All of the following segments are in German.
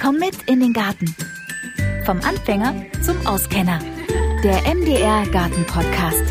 Komm mit in den Garten. Vom Anfänger zum Auskenner. Der MDR Garten Podcast.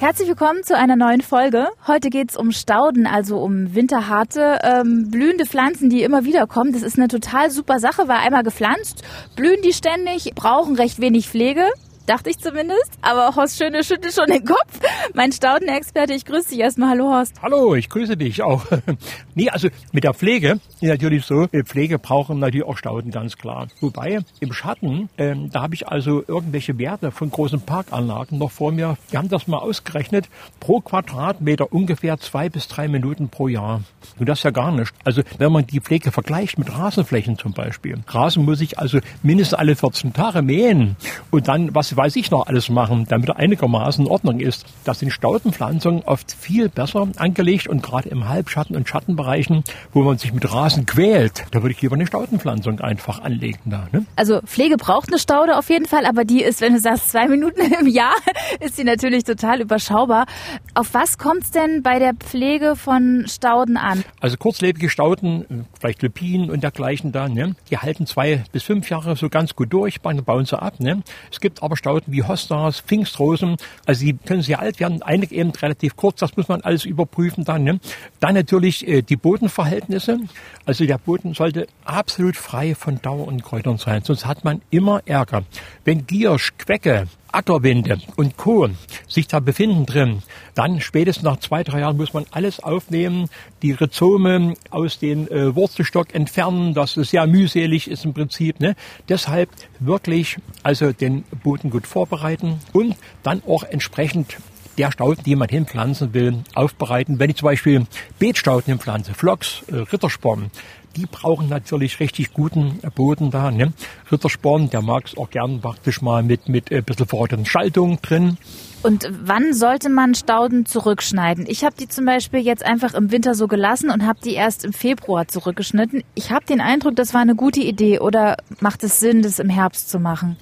Herzlich willkommen zu einer neuen Folge. Heute geht's um Stauden, also um winterharte, ähm, blühende Pflanzen, die immer wieder kommen. Das ist eine total super Sache, weil einmal gepflanzt, blühen die ständig, brauchen recht wenig Pflege. Dachte ich zumindest. Aber Horst Schöne schüttelt schon den Kopf. Mein Staudenexperte, ich grüße dich erstmal. Hallo Horst. Hallo, ich grüße dich auch. nee, also mit der Pflege ist natürlich so, Pflege brauchen natürlich auch Stauden, ganz klar. Wobei im Schatten, ähm, da habe ich also irgendwelche Werte von großen Parkanlagen noch vor mir. Die haben das mal ausgerechnet. Pro Quadratmeter ungefähr zwei bis drei Minuten pro Jahr. Und das ist ja gar nicht. Also wenn man die Pflege vergleicht mit Rasenflächen zum Beispiel. Rasen muss ich also mindestens alle 14 Tage mähen. Und dann, was weiß ich noch alles machen, damit er einigermaßen in Ordnung ist. Das sind Staudenpflanzungen oft viel besser angelegt und gerade im Halbschatten- und Schattenbereichen, wo man sich mit Rasen quält, da würde ich lieber eine Staudenpflanzung einfach anlegen da. Ne? Also Pflege braucht eine Staude auf jeden Fall, aber die ist, wenn du sagst, zwei Minuten im Jahr, ist sie natürlich total überschaubar. Auf was kommt es denn bei der Pflege von Stauden an? Also kurzlebige Stauden, vielleicht Lupinen und dergleichen da, ne? die halten zwei bis fünf Jahre so ganz gut durch, bauen sie ab. Ne? Es gibt aber Stauden wie Hostas, Pfingstrosen, also die können sehr alt werden, einige eben relativ kurz, das muss man alles überprüfen dann. Ne? Dann natürlich äh, die Bodenverhältnisse, also der Boden sollte absolut frei von Dauer und Kräutern sein, sonst hat man immer Ärger. Wenn Giersch, Quecke, Ackerwinde und Co. sich da befinden drin, dann spätestens nach zwei, drei Jahren muss man alles aufnehmen, die Rhizome aus dem äh, Wurzelstock entfernen, das ist sehr mühselig ist im Prinzip. Ne? Deshalb wirklich also den Boden gut vorbereiten und dann auch entsprechend der Stauden, die man hinpflanzen will, aufbereiten. Wenn ich zum Beispiel Beetstauden hinpflanze, Flocks, äh, Rittersporn, die brauchen natürlich richtig guten Boden da. Ne? Rittersporn, der mag es auch gern praktisch mal mit, mit ein bisschen verrotteten Schaltung drin. Und wann sollte man Stauden zurückschneiden? Ich habe die zum Beispiel jetzt einfach im Winter so gelassen und habe die erst im Februar zurückgeschnitten. Ich habe den Eindruck, das war eine gute Idee oder macht es Sinn, das im Herbst zu machen?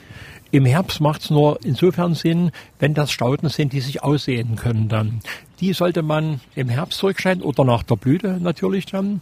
Im Herbst macht es nur insofern Sinn, wenn das Stauden sind, die sich aussehen können dann. Die sollte man im Herbst zurückschneiden oder nach der Blüte natürlich dann.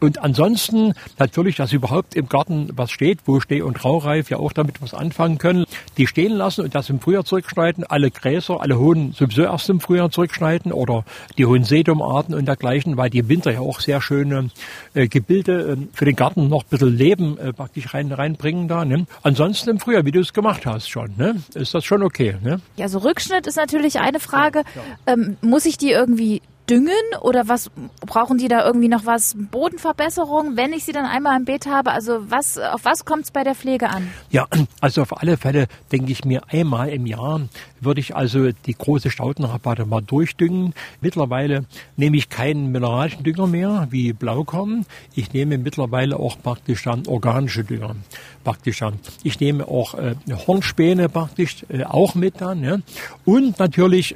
Und ansonsten natürlich, dass überhaupt im Garten was steht, wo Steh- und Raureif ja auch damit was anfangen können, die stehen lassen und das im Frühjahr zurückschneiden. Alle Gräser, alle hohen sowieso erst im Frühjahr zurückschneiden oder die hohen Sedumarten und dergleichen, weil die im Winter ja auch sehr schöne äh, Gebilde äh, für den Garten noch ein bisschen Leben äh, praktisch rein, reinbringen da. Ne? Ansonsten im Frühjahr, wie du es gemacht hast schon, ne? ist das schon okay. Ne? Ja, so Rückschnitt ist natürlich eine Frage. Ja, ja. Ähm, muss ich die irgendwie düngen oder was brauchen die da irgendwie noch was Bodenverbesserung, wenn ich sie dann einmal im Beet habe? Also was auf was kommt es bei der Pflege an? Ja, also auf alle Fälle denke ich mir einmal im Jahr würde ich also die große Staudenrabatte mal durchdüngen. Mittlerweile nehme ich keinen mineralischen Dünger mehr wie Blaukorn. Ich nehme mittlerweile auch praktisch dann organische Dünger praktisch dann. Ich nehme auch äh, Hornspäne praktisch äh, auch mit dann. Ja. Und natürlich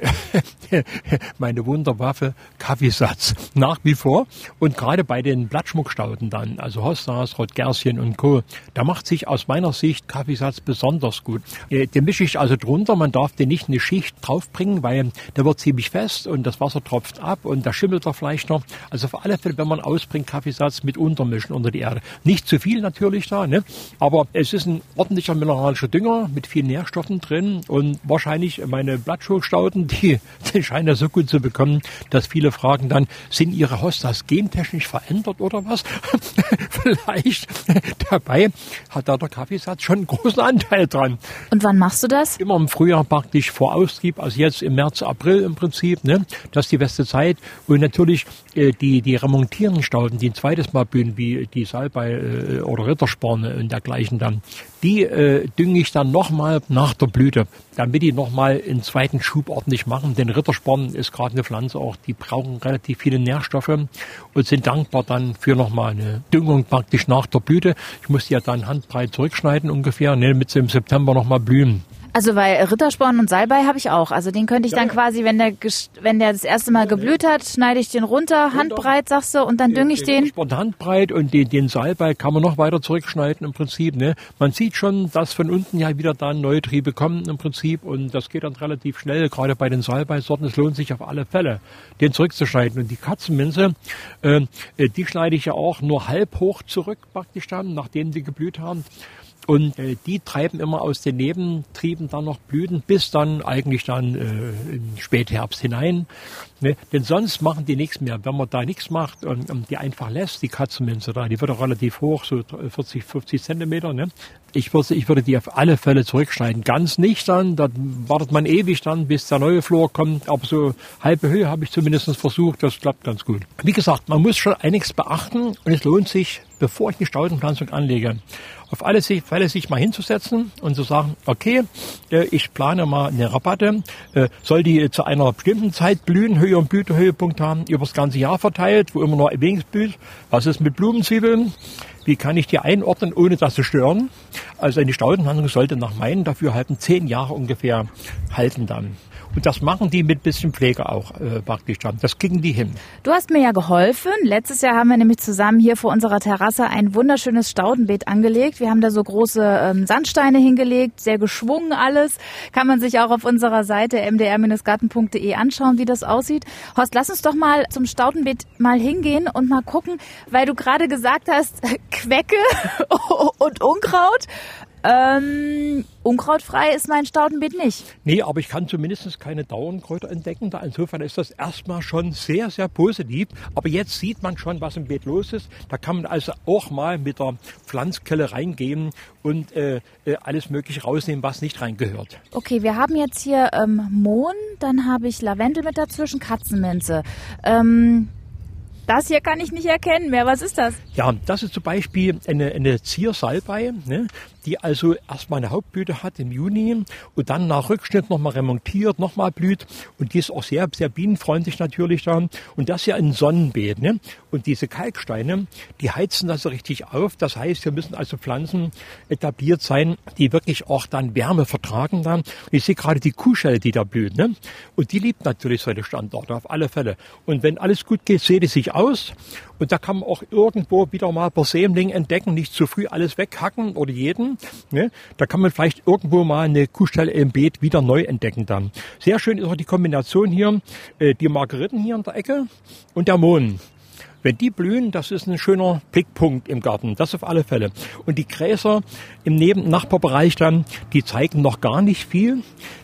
meine Wunderwaffe Kaffeesatz nach wie vor. Und gerade bei den Blattschmuckstauden dann, also Hostas, Rotgerschen und Co., da macht sich aus meiner Sicht Kaffeesatz besonders gut. Äh, den mische ich also drunter. Man darf den nicht eine Schicht draufbringen, weil der wird ziemlich fest und das Wasser tropft ab und da schimmelt er vielleicht noch. Also auf alle Fälle, wenn man ausbringt, Kaffeesatz mit untermischen unter die Erde. Nicht zu viel natürlich da, ne? aber es ist ein ordentlicher mineralischer Dünger mit vielen Nährstoffen drin und wahrscheinlich meine Blattschmuckstauden, die, die scheinen ja so gut zu bekommen, dass viele fragen dann, sind ihre Hostas gentechnisch verändert oder was? Vielleicht dabei hat da der Kaffeesatz schon einen großen Anteil dran. Und wann machst du das? Immer im Frühjahr praktisch vor Austrieb, also jetzt im März, April im Prinzip, ne? Das ist die beste Zeit. Und natürlich äh, die, die remontierenden Stauden, die ein zweites Mal blühen, wie die Salbei äh, oder Rittersporne und dergleichen dann, die äh, dünge ich dann nochmal nach der Blüte, damit die nochmal einen zweiten Schub ordentlich machen. Denn Rittersporn ist gerade eine Pflanze auch, die brauchen relativ viele Nährstoffe und sind dankbar dann für nochmal eine Düngung praktisch nach der Blüte. Ich muss die ja dann handbreit zurückschneiden ungefähr, ne, damit sie im September nochmal blühen. Also weil Rittersporn und Salbei habe ich auch. Also den könnte ich Ja, dann ja. quasi, wenn der wenn der das erste Mal geblüht hat, schneide ich den runter, handbreit, sagst du, und dann dünge ich den. Handbreit und den, den Salbei kann man noch weiter zurückschneiden im Prinzip. Ne? Man sieht schon, dass von unten ja wieder dann neue Triebe kommen im Prinzip und das geht dann relativ schnell, gerade bei den Salbeisorten. Es lohnt sich auf alle Fälle, den zurückzuschneiden. Und die Katzenminze, äh, äh, die schneide ich ja auch nur halb hoch zurück praktisch dann, nachdem die geblüht haben. Und äh, die treiben immer aus den Nebentrieben dann noch Blüten bis dann eigentlich dann äh, in Spätherbst hinein. Ne? Denn sonst machen die nichts mehr. Wenn man da nichts macht und, und die einfach lässt, die Katzenminze da, die wird auch relativ hoch, so 40, 50 Zentimeter. Ne? Ich, würde, ich würde die auf alle Fälle zurückschneiden. Ganz nicht dann, da wartet man ewig dann, bis der neue Flor kommt. Aber so halbe Höhe habe ich zumindest versucht, das klappt ganz gut. Wie gesagt, man muss schon einiges beachten und es lohnt sich, bevor ich eine Staudenpflanzung anlege, auf alle Fälle sich mal hinzusetzen und zu sagen, okay, äh, ich plane mal eine Rabatte, äh, soll die zu einer bestimmten Zeit blühen, Höhe und Blütehöhepunkt haben, über das ganze Jahr verteilt, wo immer nur wenig blüht. Was ist mit Blumenzwiebeln? Wie kann ich die einordnen, ohne dass sie stören? Also eine Staudenpflanzung sollte nach meinen Dafürhalten zehn Jahre ungefähr halten dann. Und das machen die mit bisschen Pflege auch äh, praktisch dann. Das kriegen die hin. Du hast mir ja geholfen. Letztes Jahr haben wir nämlich zusammen hier vor unserer Terrasse ein wunderschönes Staudenbeet angelegt. Wir haben da so große ähm, Sandsteine hingelegt, sehr geschwungen alles. Kann man sich auch auf unserer Seite mdr-garten.de anschauen, wie das aussieht. Horst, lass uns doch mal zum Staudenbeet mal hingehen und mal gucken, weil du gerade gesagt hast, Quecke und Unkraut. Ähm, unkrautfrei ist mein Staudenbeet nicht. Nee, aber ich kann zumindest keine Dauernkräuter entdecken. Da insofern ist das erstmal schon sehr, sehr positiv. Aber jetzt sieht man schon, was im Beet los ist. Da kann man also auch mal mit der Pflanzkelle reingehen und äh, äh, alles Mögliche rausnehmen, was nicht reingehört. Okay, wir haben jetzt hier ähm, Mohn, dann habe ich Lavendel mit dazwischen, Katzenminze. Ähm, das hier kann ich nicht erkennen mehr. Was ist das? Ja, das ist zum Beispiel eine, eine Ziersalbei, ne, die also erstmal eine Hauptblüte hat im Juni und dann nach Rückschnitt nochmal remontiert, nochmal blüht. Und die ist auch sehr, sehr bienenfreundlich natürlich da. Und das ja ein Sonnenbeet. Ne? Und diese Kalksteine, die heizen das so richtig auf. Das heißt, hier müssen also Pflanzen etabliert sein, die wirklich auch dann Wärme vertragen dann. Und ich sehe gerade die Kuhschelle, die da blüht. Ne? Und die liebt natürlich solche Standorte auf alle Fälle. Und wenn alles gut geht, seht es sich aus. Und da kann man auch irgendwo wieder mal per Sämling entdecken, nicht zu früh alles weghacken oder jeden. Ne? Da kann man vielleicht irgendwo mal eine Kuhstelle im Beet wieder neu entdecken dann. Sehr schön ist auch die Kombination hier, äh, die Margeriten hier in der Ecke und der Mohn. Wenn die blühen, das ist ein schöner Blickpunkt im Garten, das auf alle Fälle. Und die Gräser im Neben-Nachbarbereich dann, die zeigen noch gar nicht viel.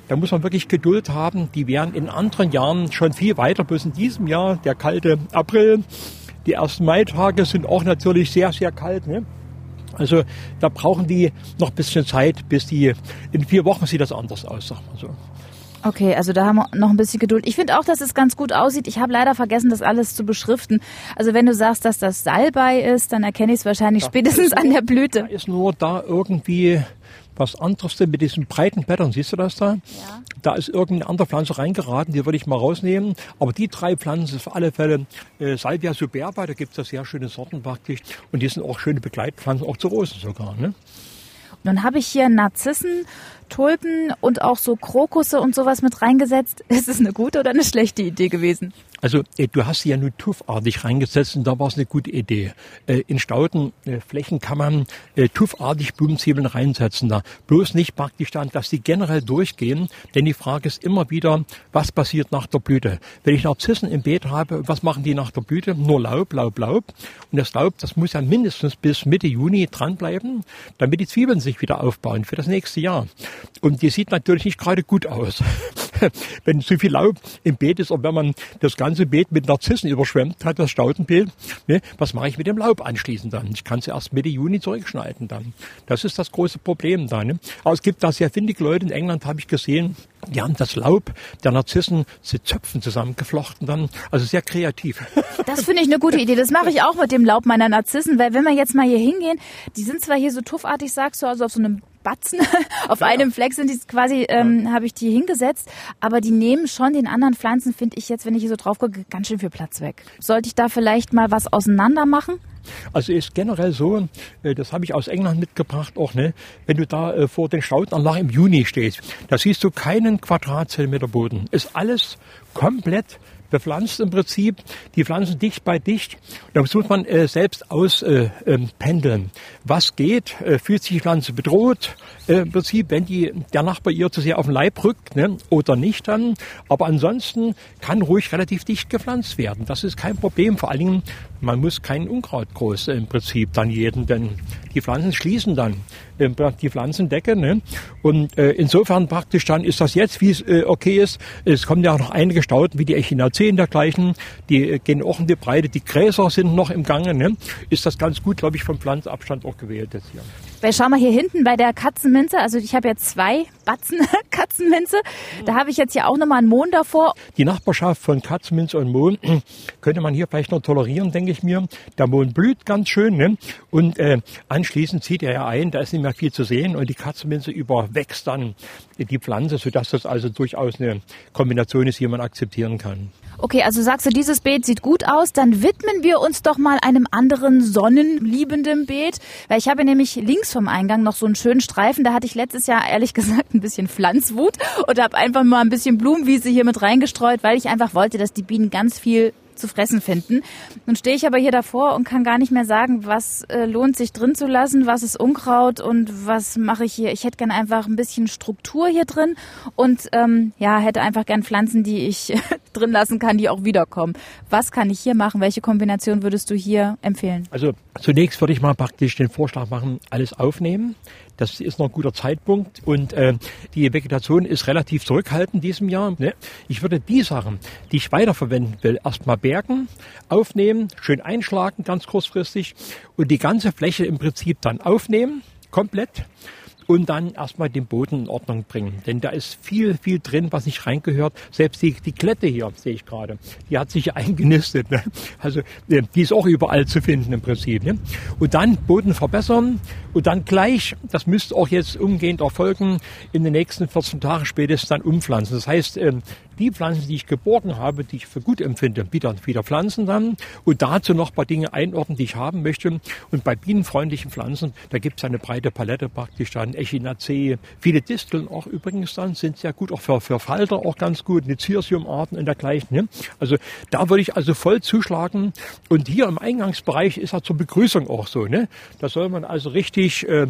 Da muss man wirklich Geduld haben. Die wären in anderen Jahren schon viel weiter, bloß in diesem Jahr, der kalte April, die ersten Maitage sind auch natürlich sehr, sehr kalt. Ne? Also da brauchen die noch ein bisschen Zeit, bis die, in vier Wochen sieht das anders aus, sag mal so. Okay, also da haben wir noch ein bisschen Geduld. Ich finde auch, dass es ganz gut aussieht. Ich habe leider vergessen, das alles zu beschriften. Also wenn du sagst, dass das Salbei ist, dann erkenne ich es wahrscheinlich spätestens an der Da Blüte. ist nur da irgendwie was anderes mit diesen breiten Blättern. Siehst du das da? Ja. Da ist irgendeine andere Pflanze reingeraten, die würde ich mal rausnehmen. Aber die drei Pflanzen sind auf alle Fälle äh, Salvia superba, da gibt es ja sehr schöne Sorten praktisch. Und die sind auch schöne Begleitpflanzen, auch zu Rosen sogar. Ne? Nun habe ich hier Narzissen, Tulpen und auch so Krokusse und sowas mit reingesetzt. Ist es eine gute oder eine schlechte Idee gewesen? Also äh, du hast sie ja nur tuffartig reingesetzt und da war es eine gute Idee. Äh, in Staudenflächen kann man äh, tuffartig Blumenzwiebeln reinsetzen da. Bloß nicht praktisch dann, dass die generell durchgehen, denn die Frage ist immer wieder, was passiert nach der Blüte? Wenn ich Narzissen im Beet habe, was machen die nach der Blüte? Nur Laub, Laub, Laub. Und das Laub, das muss ja mindestens bis Mitte Juni dranbleiben, damit die Zwiebeln sich wieder aufbauen für das nächste Jahr. Und die sieht natürlich nicht gerade gut aus. wenn zu viel Laub im Beet ist und wenn man das ganze Beet mit Narzissen überschwemmt hat, das Staudenbeet, ne, was mache ich mit dem Laub anschließend dann? Ich kann es erst Mitte Juni zurückschneiden dann. Das ist das große Problem da. Ne? Aber es gibt da sehr findige Leute in England, habe ich gesehen, die haben das Laub der Narzissen zu Zöpfen zusammengeflochten dann. Also sehr kreativ. Das finde ich eine gute Idee. Das mache ich auch mit dem Laub meiner Narzissen, weil wenn wir jetzt mal hier hingehen, die sind zwar hier so tuffartig, sagst du, also auf so einem Batzen, auf einem Fleck sind die quasi, ähm, habe ich die hingesetzt, aber die nehmen schon den anderen Pflanzen, finde ich jetzt, wenn ich hier so drauf gucke, ganz schön viel Platz weg. Sollte ich da vielleicht mal was auseinander machen? Also ist generell so, äh, das habe ich aus England mitgebracht auch, ne, wenn du da äh, vor den Staudenanlagen im Juni stehst, da siehst du keinen Quadratzentimeter Boden. Ist alles komplett bepflanzt im Prinzip, die Pflanzen dicht bei dicht. Da muss man äh, selbst auspendeln. Äh, ähm, Was geht? Äh, fühlt sich die Pflanze bedroht? Äh, Im Prinzip, wenn die, der Nachbar ihr zu sehr auf den Leib rückt ne? oder nicht dann. Aber ansonsten kann ruhig relativ dicht gepflanzt werden. Das ist kein Problem. Vor allen Dingen, man muss kein Unkraut groß äh, im Prinzip dann jeden, denn die Pflanzen schließen dann äh, die Pflanzendecke. Ne? Und äh, insofern praktisch dann ist das jetzt, wie es äh, okay ist. Es kommen ja auch noch einige Stauden, wie die Echinaceen dergleichen, die äh, gehen auch in die Breite. Die Gräser sind noch im Gange. Ne? Ist das ganz gut, glaube ich, vom Pflanzabstand auch gewählt jetzt hier. Weil schau mal hier hinten bei der Katzenminze, also ich habe ja zwei Batzen Katzenminze, da habe ich jetzt hier auch nochmal einen Mohn davor. Die Nachbarschaft von Katzenminze und Mohn könnte man hier vielleicht noch tolerieren, denke ich mir. Der Mohn blüht ganz schön ne? und äh, anschließend zieht er ja ein, da ist nicht mehr viel zu sehen und die Katzenminze überwächst dann die Pflanze, sodass das also durchaus eine Kombination ist, die man akzeptieren kann. Okay, also sagst du, dieses Beet sieht gut aus, dann widmen wir uns doch mal einem anderen sonnenliebenden Beet, weil ich habe nämlich links vom Eingang noch so einen schönen Streifen, da hatte ich letztes Jahr ehrlich gesagt ein bisschen Pflanzwut und habe einfach mal ein bisschen Blumenwiese hier mit reingestreut, weil ich einfach wollte, dass die Bienen ganz viel zu fressen finden. Nun stehe ich aber hier davor und kann gar nicht mehr sagen, was äh, lohnt sich drin zu lassen, was ist Unkraut und was mache ich hier. Ich hätte gern einfach ein bisschen Struktur hier drin und ähm, ja, hätte einfach gern Pflanzen, die ich drin lassen kann, die auch wiederkommen. Was kann ich hier machen? Welche Kombination würdest du hier empfehlen? Also zunächst würde ich mal praktisch den Vorschlag machen, alles aufnehmen. Das ist noch ein guter Zeitpunkt und äh, die Vegetation ist relativ zurückhaltend diesem Jahr. Ne? Ich würde die Sachen, die ich weiterverwenden will, erstmal bergen, aufnehmen, schön einschlagen, ganz kurzfristig und die ganze Fläche im Prinzip dann aufnehmen, komplett und dann erstmal den Boden in Ordnung bringen. Denn da ist viel, viel drin, was nicht reingehört. Selbst die, die Klette hier, sehe ich gerade, die hat sich eingenistet. Ne? Also äh, die ist auch überall zu finden im Prinzip. Ne? Und dann Boden verbessern und dann gleich, das müsste auch jetzt umgehend erfolgen, in den nächsten 14 Tagen spätestens dann umpflanzen. Das heißt, ähm, die Pflanzen, die ich geborgen habe, die ich für gut empfinde, wieder, wieder pflanzen dann und dazu noch ein paar Dinge einordnen, die ich haben möchte. Und bei bienenfreundlichen Pflanzen, da gibt es eine breite Palette praktisch dann, Echinacee, viele Disteln auch übrigens dann, sind sehr gut, auch für, für Falter auch ganz gut, Nizirsiumarten und dergleichen. Ne? Also da würde ich also voll zuschlagen. Und hier im Eingangsbereich ist er zur Begrüßung auch so. Ne? Da soll man also richtig äh,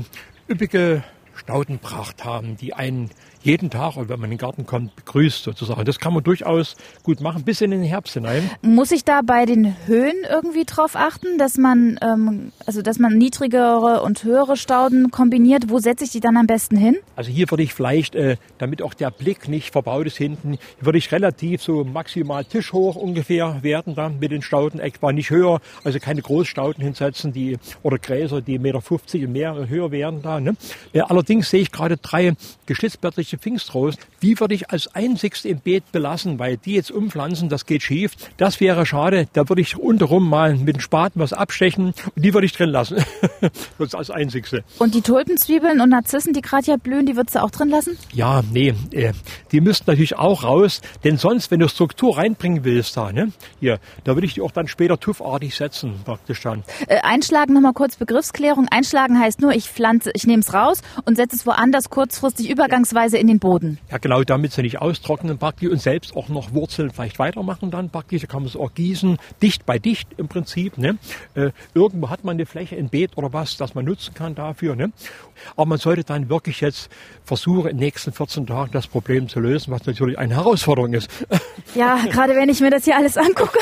üppige Staudenpracht haben, die einen jeden Tag, wenn man in den Garten kommt, begrüßt sozusagen. Das kann man durchaus gut machen, bis in den Herbst hinein. Muss ich da bei den Höhen irgendwie drauf achten, dass man, ähm, also dass man niedrigere und höhere Stauden kombiniert? Wo setze ich die dann am besten hin? Also hier würde ich vielleicht, äh, damit auch der Blick nicht verbaut ist hinten, würde ich relativ so maximal tischhoch ungefähr werden dann mit den Stauden, etwa nicht höher, also keine Großstauden hinsetzen, die oder Gräser, die 1,50 Meter und mehr höher werden da. Ne? Äh, allerdings sehe ich gerade drei geschlitzblättrige solche Pfingstrosen, die würde ich als einzigste im Beet belassen, weil die jetzt umpflanzen, das geht schief. Das wäre schade. Da würde ich unterrum mal mit dem Spaten was abstechen und die würde ich drin lassen. das als einzigste. Und die Tulpenzwiebeln und Narzissen, die gerade hier blühen, die würdest du auch drin lassen? Ja, nee, äh, die müssten natürlich auch raus, denn sonst, wenn du Struktur reinbringen willst da, ne, hier, da würde ich die auch dann später tuffartig setzen, praktisch dann. Äh, einschlagen, nochmal kurz Begriffsklärung. Einschlagen heißt nur, ich pflanze, ich nehme es raus und setze es woanders kurzfristig übergangsweise in den Boden. Ja, genau, damit sie nicht austrocknen praktisch und selbst auch noch Wurzeln vielleicht weitermachen dann praktisch. Da kann man es auch gießen, dicht bei dicht im Prinzip. Ne? Äh, irgendwo hat man eine Fläche, ein Beet oder was, das man nutzen kann dafür. Ne? Aber man sollte dann wirklich jetzt versuchen, in den nächsten 14 Tagen das Problem zu lösen, was natürlich eine Herausforderung ist. Ja, gerade wenn ich mir das hier alles angucke.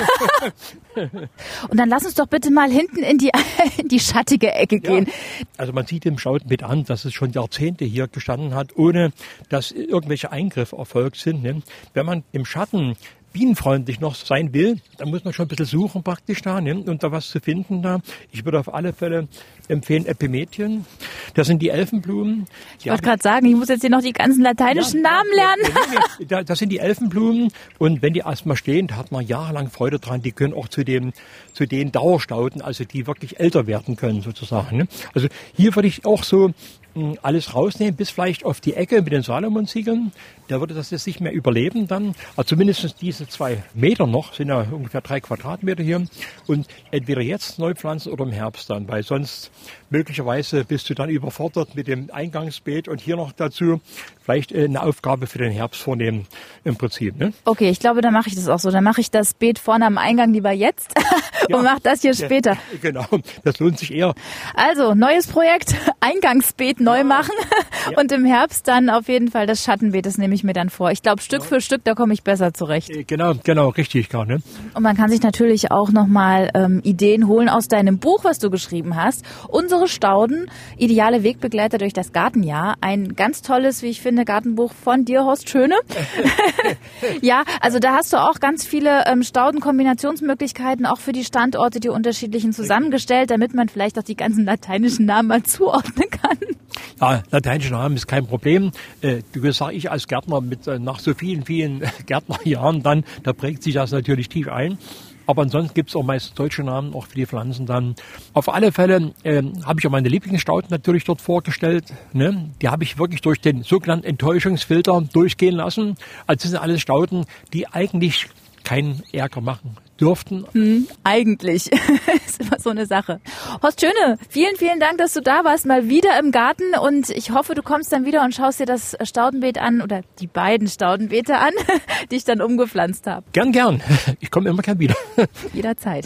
Und dann lass uns doch bitte mal hinten in die, in die schattige Ecke gehen. Ja, also man sieht dem mit an, dass es schon Jahrzehnte hier gestanden hat, ohne dass irgendwelche Eingriffe erfolgt sind. Ne? Wenn man im Schatten bienenfreundlich noch sein will, dann muss man schon ein bisschen suchen praktisch da, ne? und da was zu finden da. Ich würde auf alle Fälle empfehlen Epimetien. Das sind die Elfenblumen. Ich wollte gerade sagen, ich muss jetzt hier noch die ganzen lateinischen ja, Namen lernen. das sind die Elfenblumen und wenn die erstmal stehen, da hat man jahrelang Freude dran. Die können auch zu dem, zu den Dauerstauden, also die wirklich älter werden können sozusagen. Ne? Also hier würde ich auch so alles rausnehmen, bis vielleicht auf die Ecke mit den Salomon-Ziegeln. Der würde das jetzt nicht mehr überleben dann. Also zumindest diese zwei Meter noch, sind ja ungefähr drei Quadratmeter hier. Und entweder jetzt neu pflanzen oder im Herbst dann, weil sonst möglicherweise bist du dann überfordert mit dem Eingangsbeet und hier noch dazu vielleicht äh, eine Aufgabe für den Herbst vornehmen im Prinzip. Ne? Okay, ich glaube, dann mache ich das auch so. Dann mache ich das Beet vorne am Eingang lieber jetzt und Ja. mache das hier später. Genau, das lohnt sich eher. Also, neues Projekt, Eingangsbeet neu machen und im Herbst dann auf jeden Fall das Schattenbeet, das nehme ich mir dann vor. Ich glaube, Stück für Stück, da komme ich besser zurecht. Äh, Genau, genau, richtig, gar, ne? Und man kann sich natürlich auch nochmal ähm, Ideen holen aus deinem Buch, was du geschrieben hast. Unsere Stauden, ideale Wegbegleiter durch das Gartenjahr. Ein ganz tolles, wie ich finde, Gartenbuch von dir, Horst Schöne. ja, also da hast du auch ganz viele ähm, Staudenkombinationsmöglichkeiten, auch für die Standorte, die unterschiedlichen zusammengestellt, damit man vielleicht auch die ganzen lateinischen Namen mal zuordnen kann. Ja, lateinische Namen ist kein Problem. Äh, du sag ich als Gärtner mit äh, nach so vielen, vielen Gärtnerjahren dann, da prägt sich das natürlich tief ein. Aber ansonsten gibt's auch meist deutsche Namen, auch für die Pflanzen dann. Auf alle Fälle ähm, habe ich auch meine Lieblingsstauden natürlich dort vorgestellt. Ne? Die habe ich wirklich durch den sogenannten Enttäuschungsfilter durchgehen lassen. Also das sind alles Stauden, die eigentlich keinen Ärger machen dürften. Eigentlich. ist immer so eine Sache. Horst Schöne, vielen, vielen Dank, dass du da warst, mal wieder im Garten und ich hoffe, du kommst dann wieder und schaust dir das Staudenbeet an oder die beiden Staudenbeete an, die ich dann umgepflanzt habe. Gern, gern. Ich komme immer gern wieder. Jederzeit.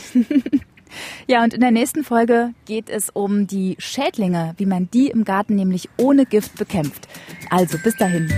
Ja, und in der nächsten Folge geht es um die Schädlinge, wie man die im Garten nämlich ohne Gift bekämpft. Also bis dahin.